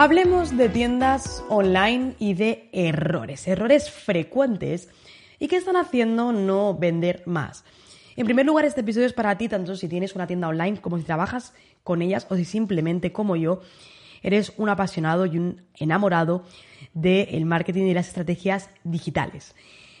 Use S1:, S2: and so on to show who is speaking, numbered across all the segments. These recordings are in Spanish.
S1: Hablemos de tiendas online y de errores, errores frecuentes y qué están haciendo no vender más. En primer lugar, este episodio es para ti, tanto si tienes una tienda online como si trabajas con ellas o si simplemente, como yo, eres un apasionado y un enamorado del marketing y las estrategias digitales.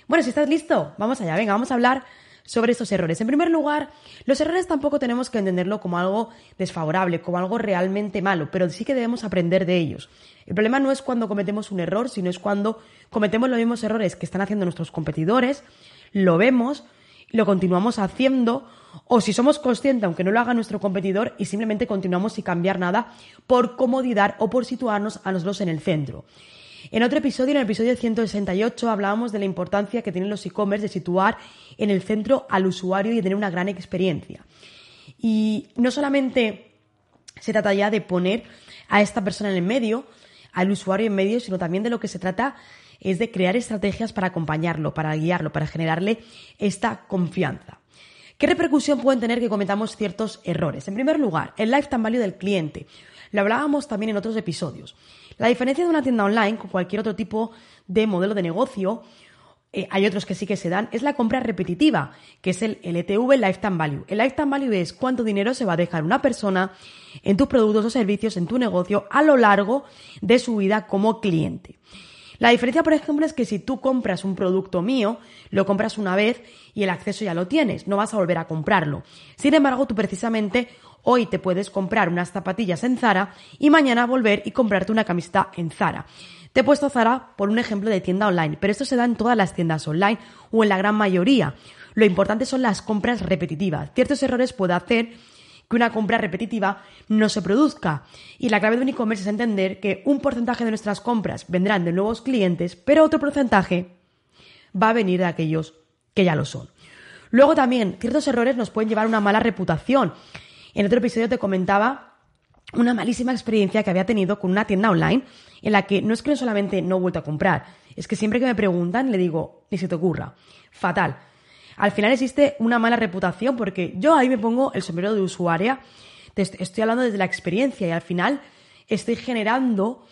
S1: Bueno, si estás listo, vamos allá, venga, vamos a hablar sobre estos errores. En primer lugar, los errores tampoco tenemos que entenderlo como algo desfavorable, como algo realmente malo, pero sí que debemos aprender de ellos. El problema no es cuando cometemos un error, sino es cuando cometemos los mismos errores que están haciendo nuestros competidores, lo vemos, lo continuamos haciendo, o si somos conscientes, aunque no lo haga nuestro competidor, y simplemente continuamos sin cambiar nada por comodidad o por situarnos a nosotros en el centro. En otro episodio, en el episodio 168, hablábamos de la importancia que tienen los e-commerce de situar en el centro al usuario y de tener una gran experiencia. Y no solamente se trata ya de poner a esta persona en el medio, al usuario en medio, sino también de lo que se trata es de crear estrategias para acompañarlo, para guiarlo, para generarle esta confianza. ¿Qué repercusión pueden tener que cometamos ciertos errores? En primer lugar, el lifetime value del cliente. Lo hablábamos también en otros episodios. La diferencia de una tienda online con cualquier otro tipo de modelo de negocio, eh, hay otros que sí que se dan, es la compra repetitiva, que es el LTV, Lifetime Value. El Lifetime Value es cuánto dinero se va a dejar una persona en tus productos o servicios, en tu negocio, a lo largo de su vida como cliente. La diferencia, por ejemplo, es que si tú compras un producto mío, lo compras una vez y el acceso ya lo tienes, no vas a volver a comprarlo. Sin embargo, tú precisamente hoy te puedes comprar unas zapatillas en Zara y mañana volver y comprarte una camiseta en Zara. Te he puesto Zara por un ejemplo de tienda online, pero esto se da en todas las tiendas online o en la gran mayoría. Lo importante son las compras repetitivas. Ciertos errores puede hacer que una compra repetitiva no se produzca. Y la clave de un e-commerce es entender que un porcentaje de nuestras compras vendrán de nuevos clientes, pero otro porcentaje va a venir de aquellos que ya lo son. Luego también, ciertos errores nos pueden llevar a una mala reputación. En otro episodio te comentaba una malísima experiencia que había tenido con una tienda online en la que no es que no solamente no he vuelto a comprar, es que siempre que me preguntan le digo, ni se te ocurra, fatal al final existe una mala reputación porque yo ahí me pongo el sombrero de usuaria, estoy hablando desde la experiencia y al final estoy generando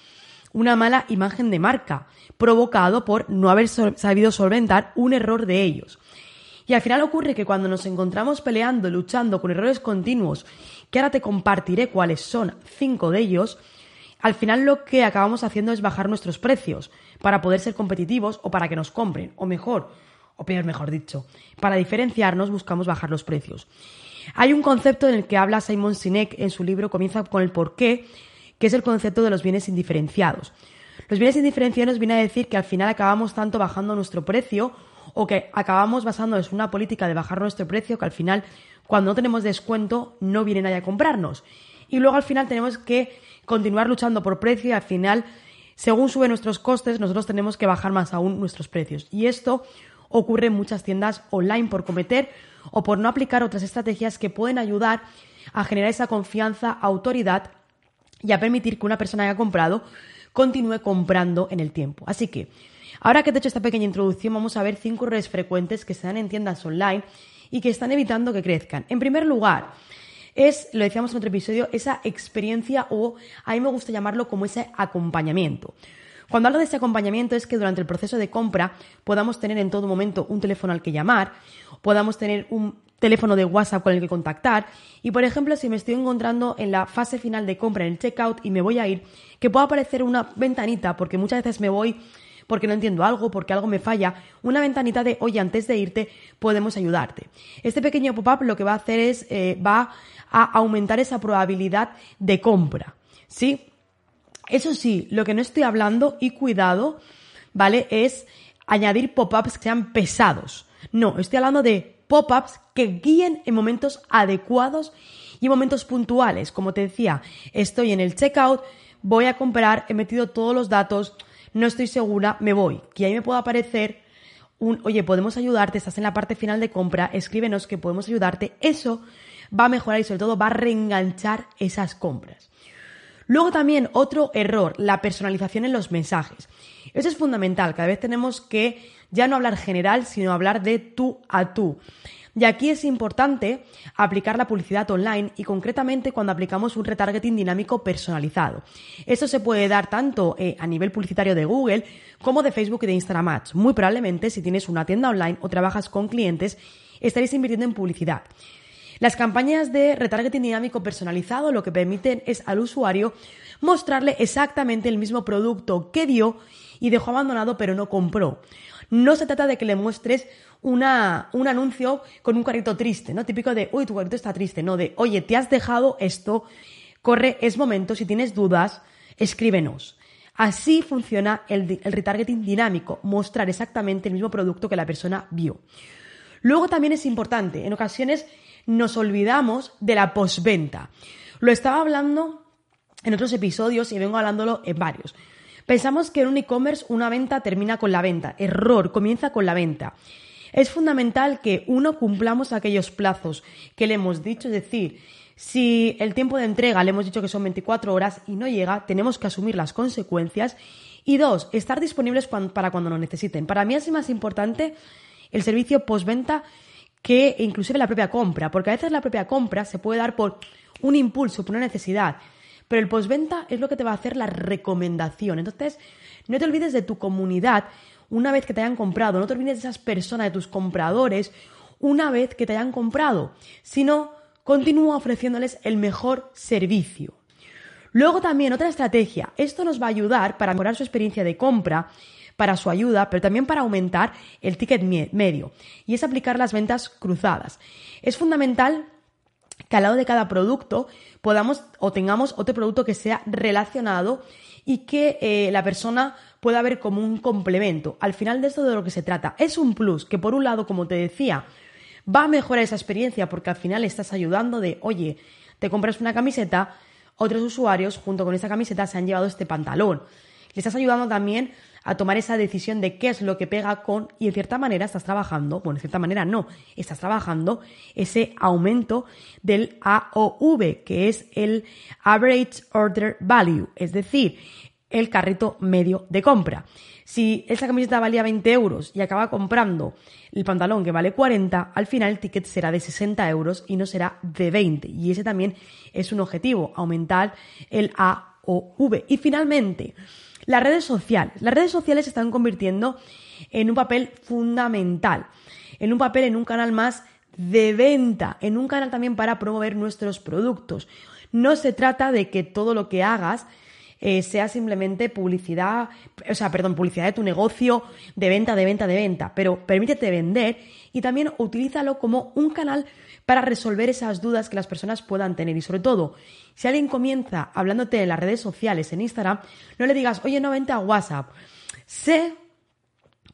S1: una mala imagen de marca provocado por no haber sabido solventar un error de ellos. Y al final ocurre que cuando nos encontramos peleando, luchando con errores continuos, que ahora te compartiré cuáles son cinco de ellos, al final lo que acabamos haciendo es bajar nuestros precios para poder ser competitivos o para que nos compren, o mejor, o peor mejor dicho. Para diferenciarnos buscamos bajar los precios. Hay un concepto en el que habla Simon Sinek en su libro Comienza con el porqué, que es el concepto de los bienes indiferenciados. Los bienes indiferenciados viene a decir que al final acabamos tanto bajando nuestro precio o que acabamos basándonos en una política de bajar nuestro precio que al final cuando no tenemos descuento no viene nadie a comprarnos. Y luego al final tenemos que continuar luchando por precio y al final según suben nuestros costes nosotros tenemos que bajar más aún nuestros precios. Y esto ocurre en muchas tiendas online por cometer o por no aplicar otras estrategias que pueden ayudar a generar esa confianza, autoridad y a permitir que una persona que ha comprado continúe comprando en el tiempo. Así que, ahora que te he hecho esta pequeña introducción, vamos a ver cinco errores frecuentes que se dan en tiendas online y que están evitando que crezcan. En primer lugar, es, lo decíamos en otro episodio, esa experiencia o a mí me gusta llamarlo como ese acompañamiento. Cuando hablo de este acompañamiento es que durante el proceso de compra podamos tener en todo momento un teléfono al que llamar, podamos tener un teléfono de WhatsApp con el que contactar y, por ejemplo, si me estoy encontrando en la fase final de compra, en el checkout y me voy a ir, que pueda aparecer una ventanita, porque muchas veces me voy porque no entiendo algo, porque algo me falla, una ventanita de, oye, antes de irte podemos ayudarte. Este pequeño pop-up lo que va a hacer es, eh, va a aumentar esa probabilidad de compra. ¿Sí? Eso sí, lo que no estoy hablando, y cuidado, ¿vale? Es añadir pop-ups que sean pesados. No, estoy hablando de pop-ups que guíen en momentos adecuados y en momentos puntuales. Como te decía, estoy en el checkout, voy a comprar, he metido todos los datos, no estoy segura, me voy. Que ahí me pueda aparecer un, oye, podemos ayudarte, estás en la parte final de compra, escríbenos que podemos ayudarte. Eso va a mejorar y sobre todo va a reenganchar esas compras. Luego también otro error, la personalización en los mensajes. Eso es fundamental, cada vez tenemos que ya no hablar general, sino hablar de tú a tú. Y aquí es importante aplicar la publicidad online y concretamente cuando aplicamos un retargeting dinámico personalizado. Esto se puede dar tanto eh, a nivel publicitario de Google como de Facebook y de Instagram. Muy probablemente si tienes una tienda online o trabajas con clientes, estaréis invirtiendo en publicidad. Las campañas de retargeting dinámico personalizado lo que permiten es al usuario mostrarle exactamente el mismo producto que dio y dejó abandonado pero no compró. No se trata de que le muestres una, un anuncio con un carrito triste, ¿no? Típico de, uy, tu carrito está triste, no, de, oye, te has dejado esto, corre, es momento, si tienes dudas, escríbenos. Así funciona el, el retargeting dinámico, mostrar exactamente el mismo producto que la persona vio. Luego también es importante, en ocasiones nos olvidamos de la postventa. Lo estaba hablando en otros episodios y vengo hablándolo en varios. Pensamos que en un e-commerce una venta termina con la venta. Error, comienza con la venta. Es fundamental que uno cumplamos aquellos plazos que le hemos dicho, es decir, si el tiempo de entrega le hemos dicho que son 24 horas y no llega, tenemos que asumir las consecuencias. Y dos, estar disponibles para cuando nos necesiten. Para mí es más importante el servicio postventa que inclusive la propia compra, porque a veces la propia compra se puede dar por un impulso, por una necesidad. Pero el postventa es lo que te va a hacer la recomendación. Entonces, no te olvides de tu comunidad una vez que te hayan comprado. No te olvides de esas personas, de tus compradores, una vez que te hayan comprado. Sino, continúa ofreciéndoles el mejor servicio. Luego también otra estrategia. Esto nos va a ayudar para mejorar su experiencia de compra, para su ayuda, pero también para aumentar el ticket medio. Y es aplicar las ventas cruzadas. Es fundamental que al lado de cada producto podamos o tengamos otro producto que sea relacionado y que eh, la persona pueda ver como un complemento. Al final de esto de lo que se trata es un plus que por un lado, como te decía, va a mejorar esa experiencia porque al final estás ayudando de, oye, te compras una camiseta, otros usuarios junto con esa camiseta se han llevado este pantalón. Le estás ayudando también a tomar esa decisión de qué es lo que pega con, y en cierta manera estás trabajando, bueno, en cierta manera no, estás trabajando ese aumento del AOV, que es el Average Order Value, es decir, el carrito medio de compra. Si esa camiseta valía 20 euros y acaba comprando el pantalón que vale 40, al final el ticket será de 60 euros y no será de 20. Y ese también es un objetivo, aumentar el AOV. Y finalmente, las redes sociales. Las redes sociales se están convirtiendo en un papel fundamental, en un papel, en un canal más de venta, en un canal también para promover nuestros productos. No se trata de que todo lo que hagas eh, sea simplemente publicidad, o sea, perdón, publicidad de tu negocio, de venta, de venta, de venta, pero permítete vender y también utilízalo como un canal para resolver esas dudas que las personas puedan tener. Y sobre todo, si alguien comienza hablándote en las redes sociales, en Instagram, no le digas, oye, no vente a WhatsApp. Sé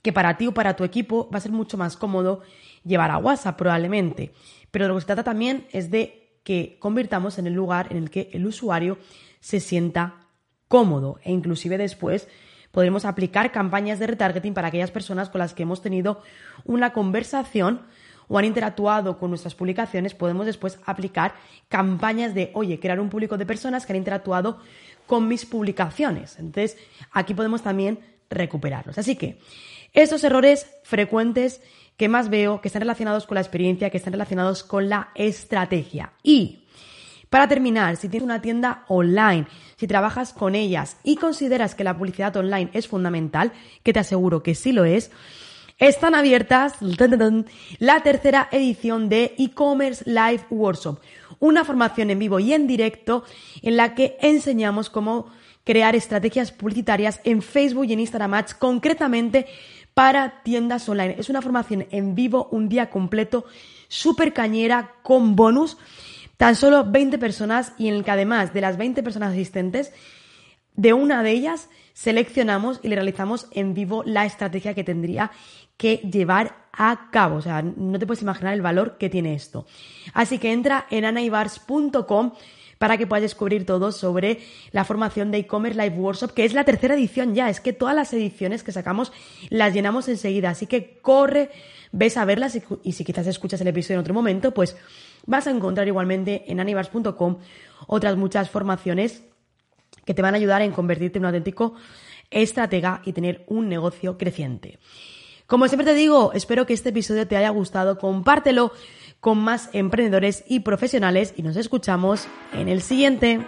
S1: que para ti o para tu equipo va a ser mucho más cómodo llevar a WhatsApp probablemente. Pero lo que se trata también es de que convirtamos en el lugar en el que el usuario se sienta cómodo e inclusive después podremos aplicar campañas de retargeting para aquellas personas con las que hemos tenido una conversación o han interactuado con nuestras publicaciones, podemos después aplicar campañas de, oye, crear un público de personas que han interactuado con mis publicaciones. Entonces, aquí podemos también recuperarlos. Así que, esos errores frecuentes que más veo, que están relacionados con la experiencia, que están relacionados con la estrategia. Y, para terminar, si tienes una tienda online, si trabajas con ellas y consideras que la publicidad online es fundamental, que te aseguro que sí lo es, están abiertas la tercera edición de e-commerce live workshop, una formación en vivo y en directo en la que enseñamos cómo crear estrategias publicitarias en Facebook y en Instagram Ads, concretamente para tiendas online. Es una formación en vivo, un día completo, súper cañera, con bonus, tan solo 20 personas y en el que además de las 20 personas asistentes, de una de ellas seleccionamos y le realizamos en vivo la estrategia que tendría que llevar a cabo. O sea, no te puedes imaginar el valor que tiene esto. Así que entra en anaibars.com para que puedas descubrir todo sobre la formación de e-commerce live workshop, que es la tercera edición ya. Es que todas las ediciones que sacamos las llenamos enseguida, así que corre, ves a verlas y, si quizás escuchas el episodio en otro momento, pues vas a encontrar igualmente en anibars.com otras muchas formaciones que te van a ayudar en convertirte en un auténtico estratega y tener un negocio creciente. Como siempre te digo, espero que este episodio te haya gustado, compártelo con más emprendedores y profesionales y nos escuchamos en el siguiente.